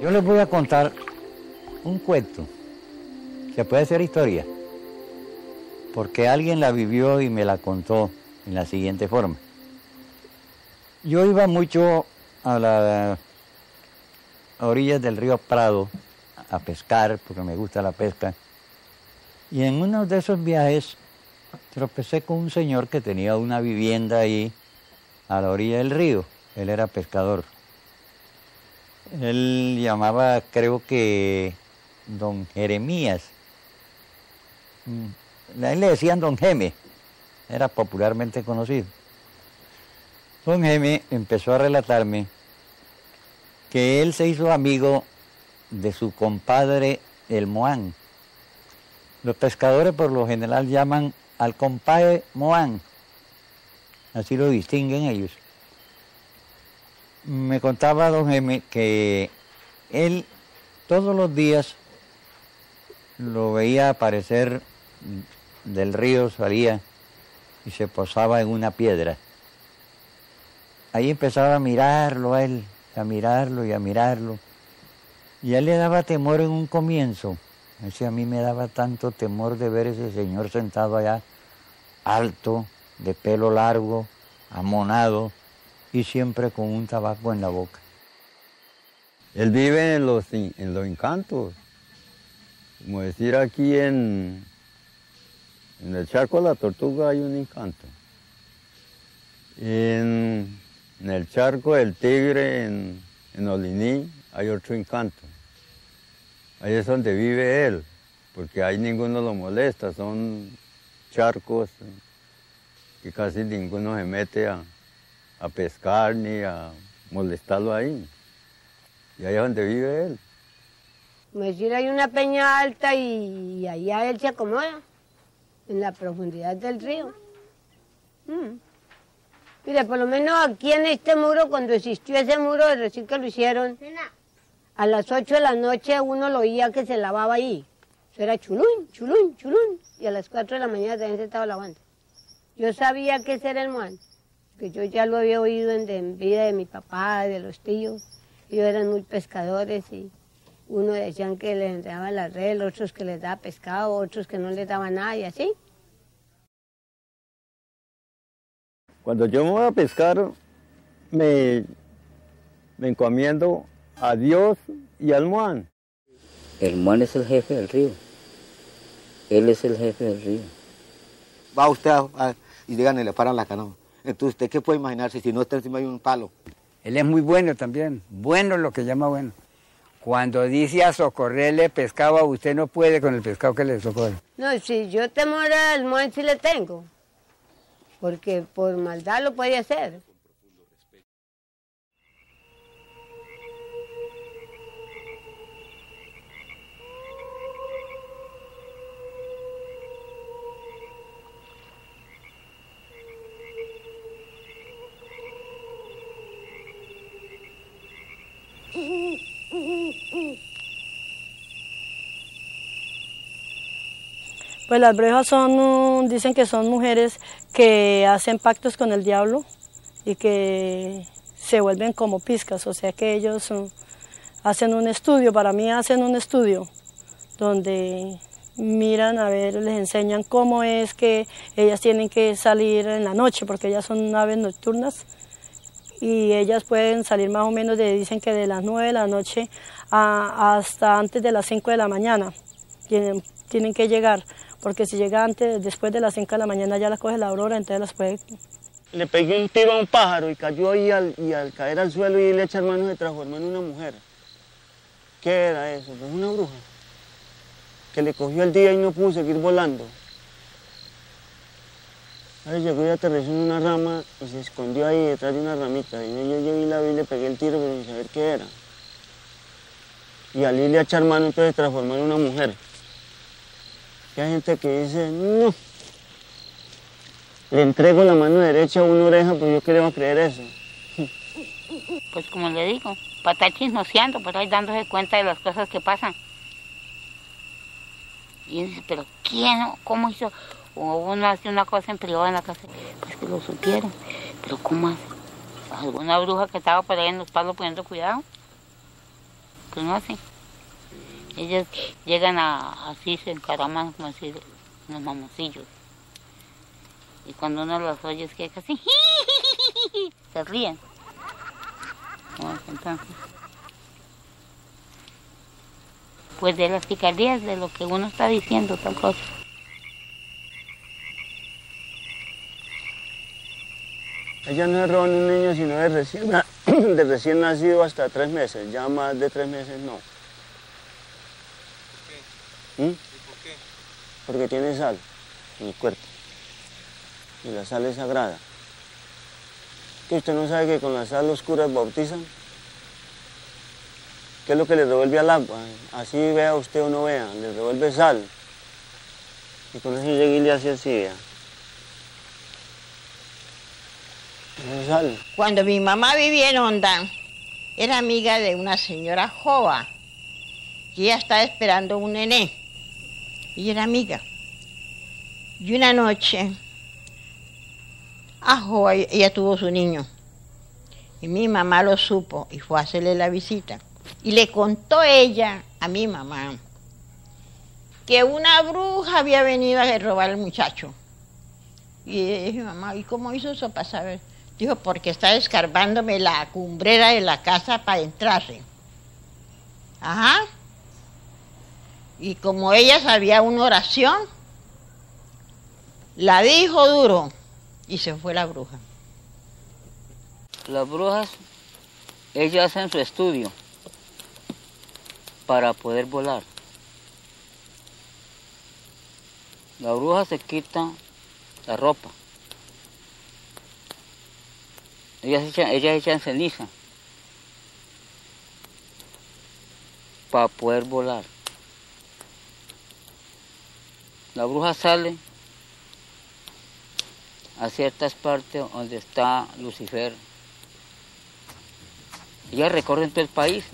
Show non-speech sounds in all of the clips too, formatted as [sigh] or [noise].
Yo les voy a contar un cuento. Se puede hacer historia. Porque alguien la vivió y me la contó en la siguiente forma. Yo iba mucho a las orillas del río Prado a pescar, porque me gusta la pesca. Y en uno de esos viajes tropecé con un señor que tenía una vivienda ahí a la orilla del río. Él era pescador. Él llamaba, creo que, don Jeremías. Mm, a él le decían don Geme, era popularmente conocido. Don Geme empezó a relatarme que él se hizo amigo de su compadre el Moán. Los pescadores por lo general llaman al compadre Moán, así lo distinguen ellos. Me contaba don M que él todos los días lo veía aparecer del río, salía y se posaba en una piedra. Ahí empezaba a mirarlo a él, a mirarlo y a mirarlo. Y a él le daba temor en un comienzo. Ese a mí me daba tanto temor de ver ese señor sentado allá, alto, de pelo largo, amonado y siempre con un tabaco en la boca. Él vive en los, en los encantos. Como decir aquí en, en el charco de la tortuga hay un encanto. En, en el charco del tigre, en, en Oliní, hay otro encanto. Ahí es donde vive él, porque ahí ninguno lo molesta, son charcos que casi ninguno se mete a, pescar ni a molestarlo ahí. Y ahí es donde vive él. Como decir, hay una peña alta y, allá él se acomoda, en la profundidad del río. Mm. Mire, por lo menos aquí en este muro, cuando existió ese muro, recién que lo hicieron, a las 8 de la noche uno lo oía que se lavaba ahí. Eso era chulún, chulún, chulún. Y a las 4 de la mañana también se estaba lavando. Yo sabía que ese era el muan, que yo ya lo había oído en, vida de mi papá, de los tíos. Ellos eran muy pescadores y uno decían que les daba la red, otros que les daba pescado, otros que no les daba nada y así. Cuando yo me voy a pescar, me, me encomiendo a Dios y al Muan. El Muan es el jefe del río. Él es el jefe del río. Va usted y díganle, le paran la canoa. Entonces, ¿usted qué puede imaginarse si no está encima de un palo? Él es muy bueno también. Bueno lo que llama bueno. Cuando dice a socorrerle pescado, usted no puede con el pescado que le socorre. No, si yo temor al Muan sí le tengo. Porque por maldad lo puede hacer. Pues las brujas son, dicen que son mujeres que hacen pactos con el diablo y que se vuelven como piscas, o sea que ellos uh, hacen un estudio, para mí hacen un estudio donde miran a ver, les enseñan cómo es que ellas tienen que salir en la noche, porque ellas son aves nocturnas y ellas pueden salir más o menos de, dicen que de las 9 de la noche hasta antes de las 5 de la mañana. Tienen, tienen que llegar, porque si llega antes, después de las 5 de la mañana ya las coge la aurora, entonces las puede... Le pegué un tiro a un pájaro y cayó ahí y al caer al suelo y le echar mano se transformó en una mujer. ¿Qué era eso? Pues una bruja que le cogió el día y no pudo seguir volando. Llegó y aterrizó en una rama y se escondió ahí detrás de una ramita. Y yo llegué y la vi y le pegué el tiro sin saber qué era. Y al irle a echar mano entonces transformó en una mujer. Y hay gente que dice, no, le entrego la mano derecha a una oreja, pues yo qué le voy a creer eso. Pues como le digo, para estar chismoseando, para estar dándose cuenta de las cosas que pasan. Y dice, pero ¿quién? ¿Cómo hizo? O uno hace una cosa en privado en la casa, pues que lo supieron. Pero ¿cómo hace? ¿Alguna bruja que estaba por ahí en los palos poniendo cuidado? pues no hacen. Ellas llegan a, así, se encaraman como así, los mamoncillos. Y cuando uno los oye es que casi [laughs] se ríen. Entonces, pues de las picardías, de lo que uno está diciendo, tal cosa. Ella no es roban un niño, sino de recién, [clears throat] de recién nacido hasta tres meses. Ya más de tres meses no. ¿Mm? Porque tiene sal en el cuerpo. Y la sal es sagrada. ¿Que usted no sabe que con la sal los curas bautizan? ¿Qué es lo que le revuelve al agua? Así vea usted o no vea, le revuelve sal. Y con eso llega y le hace así, vea. Cuando mi mamá vivía en Honda, era amiga de una señora Jova. Y ella estaba esperando un nené. Y era amiga. Y una noche, a Jova, ella tuvo su niño. Y mi mamá lo supo y fue a hacerle la visita. Y le contó ella a mi mamá que una bruja había venido a robar al muchacho. Y dijo, mamá, ¿y cómo hizo eso para saber? Dijo, porque está escarbándome la cumbrera de la casa para entrarse. Ajá. Y como ella sabía una oración, la dijo duro y se fue la bruja. Las brujas, ellas hacen su estudio para poder volar. La bruja se quita la ropa. Ellas echan, ellas echan ceniza para poder volar. La bruja sale a ciertas partes donde está Lucifer. Ellas recorren todo el país.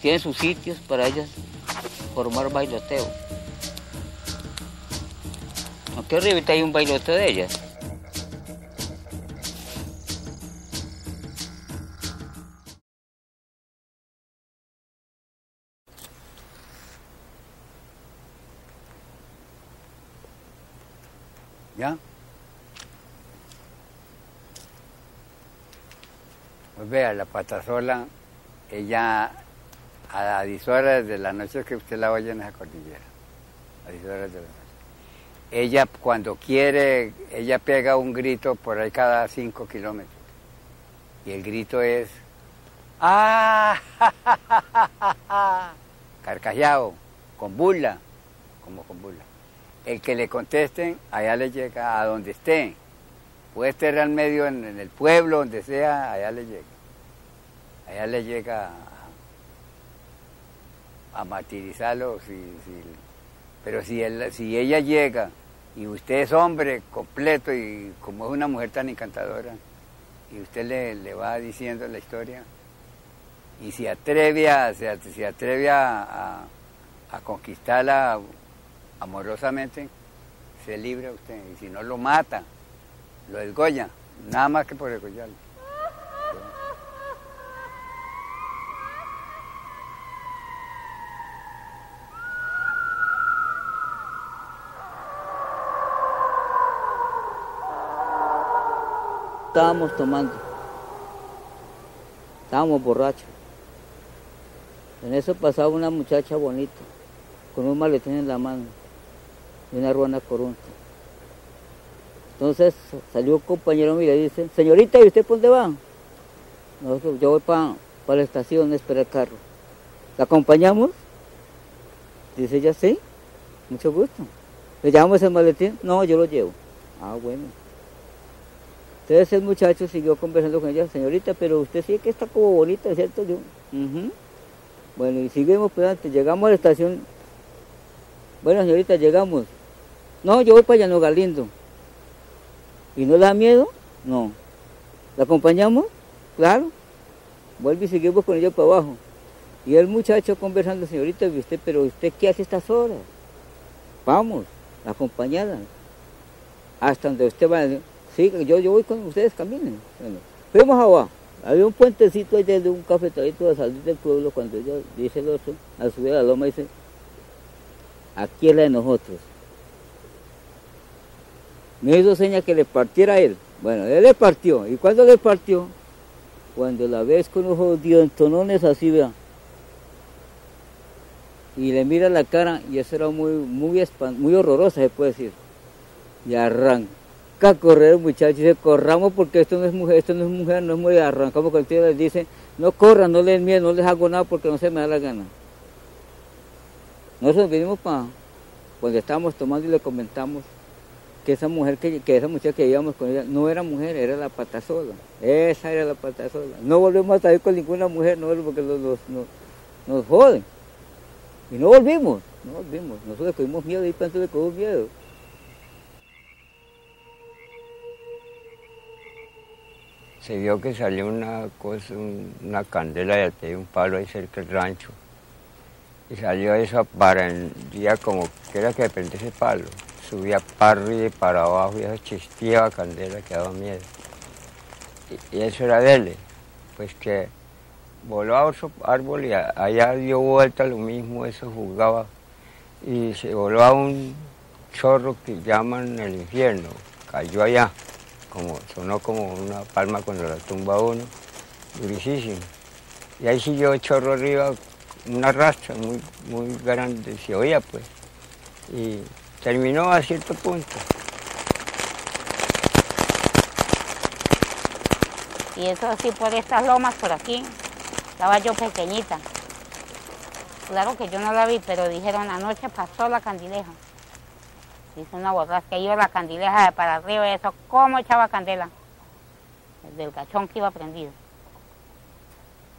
Tienen sus sitios para ellas formar bailoteo. Aquí arriba hay un bailoteo de ellas. Vea, la patasola, ella a 10 horas de la noche que usted la oye en esa cordillera, a 10 horas de la noche. Ella cuando quiere, ella pega un grito por ahí cada 5 kilómetros. Y el grito es, ¡ah! Carcajeado, con burla, como con burla. El que le contesten, allá le llega a donde esté. Puede estar al medio en, el pueblo, donde sea, allá le llega. Allá le llega a, a martirizarlo. Pero si, él- si ella llega y usted es hombre completo y como es una mujer tan encantadora, y usted le, le va diciendo la historia, y se atreve a, se, atreve a conquistarla amorosamente, se libra usted. Y si no lo mata, lo desgolla, nada más que por desgollarlo. Estábamos tomando. Estábamos borrachos. En eso pasaba una muchacha bonita, con un maletín en la mano y una ruana corunta. Entonces salió un compañero mío y le dice, señorita, ¿y usted por dónde va? Nosotros, yo voy para la estación a esperar el carro. ¿La acompañamos? Dice ella, sí, mucho gusto. ¿Le llevamos el maletín? No, yo lo llevo. Ah, bueno. Entonces el muchacho siguió conversando con ella, señorita, pero usted sí que está como bonita, ¿cierto? Yo, "Ujú". Bueno, y seguimos antes, llegamos a la estación. Bueno, señorita, llegamos. No, yo voy para Llano Galindo. ¿Y no da miedo? No. ¿La acompañamos? Claro. Vuelve y seguimos con ella para abajo. Y el muchacho conversando, señorita, ¿y usted, pero usted qué hace estas horas? Vamos, acompañada. Hasta donde usted va. Sí, yo, yo voy con ustedes, caminen. Bueno, fuimos abajo. Había un puentecito ahí desde un cafetadito de salir del pueblo cuando ella dice el otro, a subir a la loma dice, aquí es la de nosotros. Me hizo seña que le partiera a él. Bueno, él le partió. ¿Y cuando le partió? Cuando la ves con ojos dientonones así, vea. Y le mira la cara y eso era muy, muy, muy horrorosa, se puede decir. Y arranca a correr, muchachos, dice, corramos porque esto no es mujer, esto no es mujer, no es mujer. Arrancamos con el tío les dice, no corran, no les miedo, no les hago nada porque no se me da la gana. Nosotros vinimos para, cuando estábamos tomando y le comentamos que esa mujer, que, que esa muchacha que íbamos con ella, no era mujer, era la patasola. Esa era la patasola. No volvemos a salir con ninguna mujer, no, porque nos, nos, nos, joden. Y no volvimos, no volvimos. Nosotros cogimos miedo y tanto le cogimos miedo. se vio que salió una cosa, un- una candela de un palo ahí cerca del rancho. Y salió eso para el día como que era que depende ese palo. Subía para arriba y para abajo y eso chisteaba candela que daba miedo. Y, eso era de él. Pues que voló a otro árbol y allá dio vuelta lo mismo, eso jugaba. Y se voló a un chorro que llaman el infierno. Cayó allá como sonó como una palma cuando la tumba uno, durísimo. Y ahí siguió el chorro arriba, una rastra muy, muy grande, se oía pues. Y terminó a cierto punto. Y eso así por estas lomas por aquí. Estaba yo pequeñita. Claro que yo no la vi, pero dijeron anoche pasó la candileja. Dice una borrasca que iba la candileja para arriba eso, ¿cómo echaba candela? Del cachón que iba prendido.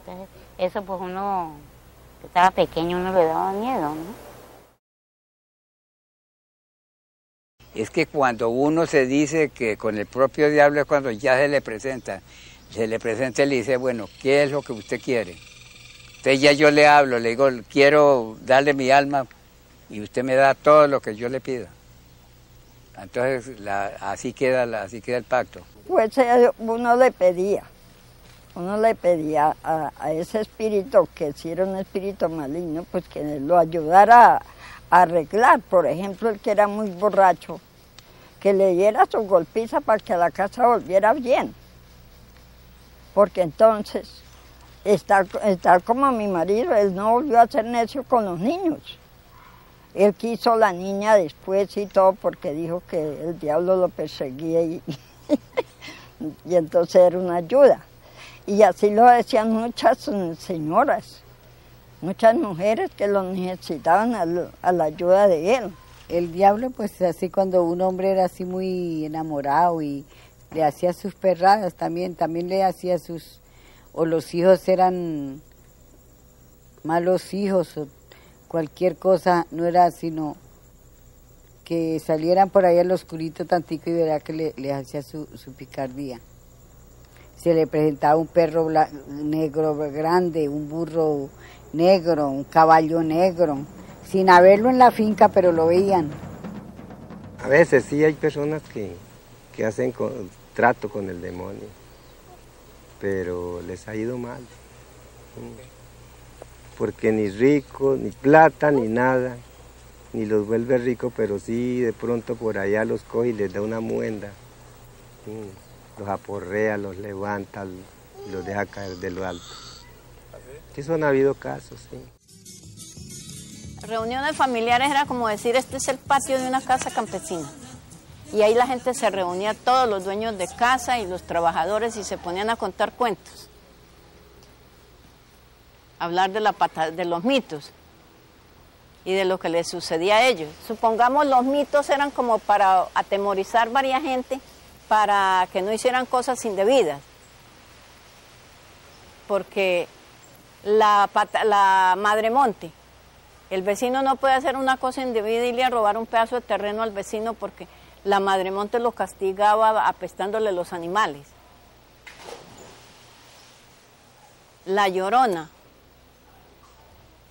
Entonces, eso pues uno, que estaba pequeño, uno le daba miedo, ¿no? Es que cuando uno se dice que con el propio diablo es cuando ya se le presenta, se le presenta y le dice, bueno, ¿qué es lo que usted quiere? Entonces ya yo le hablo, le digo, quiero darle mi alma y usted me da todo lo que yo le pida. Entonces así, queda, así queda el pacto. Pues eh, uno le pedía, uno le pedía a, a ese espíritu, que si era un espíritu maligno, pues que lo ayudara a arreglar. Por ejemplo, el que era muy borracho, que le diera su golpiza para que la casa volviera bien. Porque entonces, estar, como mi marido, él no volvió a ser necio con los niños. Él quiso la niña después y todo porque dijo que el diablo lo perseguía y, [laughs] y entonces era una ayuda. Y así lo decían muchas señoras, muchas mujeres que lo necesitaban a la ayuda de él. El diablo, pues así cuando un hombre era así muy enamorado y le hacía sus perradas también, también le hacía sus, o los hijos eran malos hijos o cualquier cosa, no era sino que salieran por ahí al oscurito tantico y verá que le, hacía su, su picardía. Se le presentaba un perro negro grande, un burro negro, un caballo negro, sin haberlo en la finca, pero lo veían. A veces sí hay personas que, que hacen trato con el demonio, pero les ha ido mal. ¿sí? Porque ni rico, ni plata, ni nada, ni los vuelve ricos, pero sí de pronto por allá los coge y les da una muenda. ¿sí? Los aporrea, los levanta, los deja caer de lo alto. Eso han habido casos, sí. Reuniones familiares era como decir, este es el patio de una casa campesina. Y ahí la gente se reunía, todos los dueños de casa y los trabajadores, y se ponían a contar cuentos. Hablar de, la pata- de los mitos y de lo que les sucedía a ellos. Supongamos los mitos eran como para atemorizar varias gente, para que no hicieran cosas indebidas. Porque la, pata- la madre monte, el vecino no puede hacer una cosa indebida y a robar un pedazo de terreno al vecino porque la madre monte lo castigaba apestándole los animales. La llorona.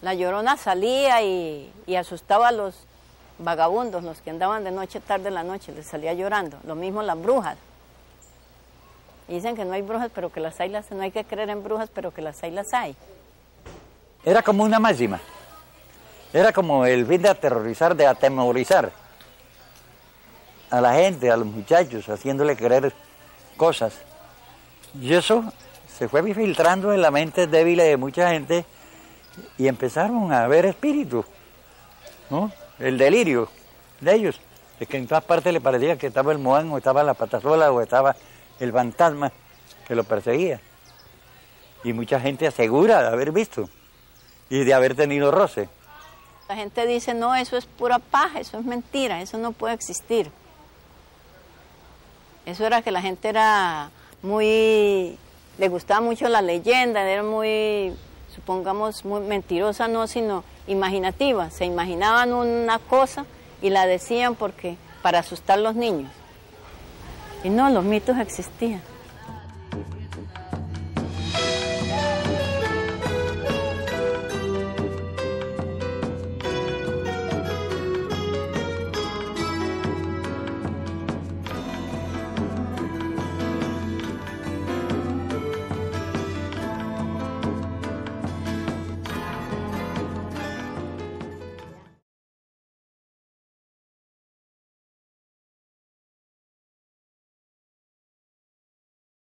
La llorona salía y, asustaba a los vagabundos, los que andaban de noche, tarde en la noche, les salía llorando. Lo mismo las brujas. Dicen que no hay brujas, pero que las hay, las no hay que creer en brujas, pero que las hay, las hay. Era como una máxima. Era como el fin de aterrorizar, de atemorizar a la gente, a los muchachos, haciéndole creer cosas. Y eso se fue filtrando en la mente débil de mucha gente y empezaron a ver espíritus, ¿no? El delirio de ellos, de que en todas partes le parecía que estaba el moán o estaba la patasola o estaba el fantasma que lo perseguía. Y mucha gente asegura de haber visto y de haber tenido roce. La gente dice, no, eso es pura paja, eso es mentira, eso no puede existir. Eso era que la gente era muy, le gustaba mucho la leyenda, era muy, supongamos, muy mentirosa, no, sino imaginativa. Se imaginaban una cosa y la decían porque para asustar a los niños. Y no, los mitos existían.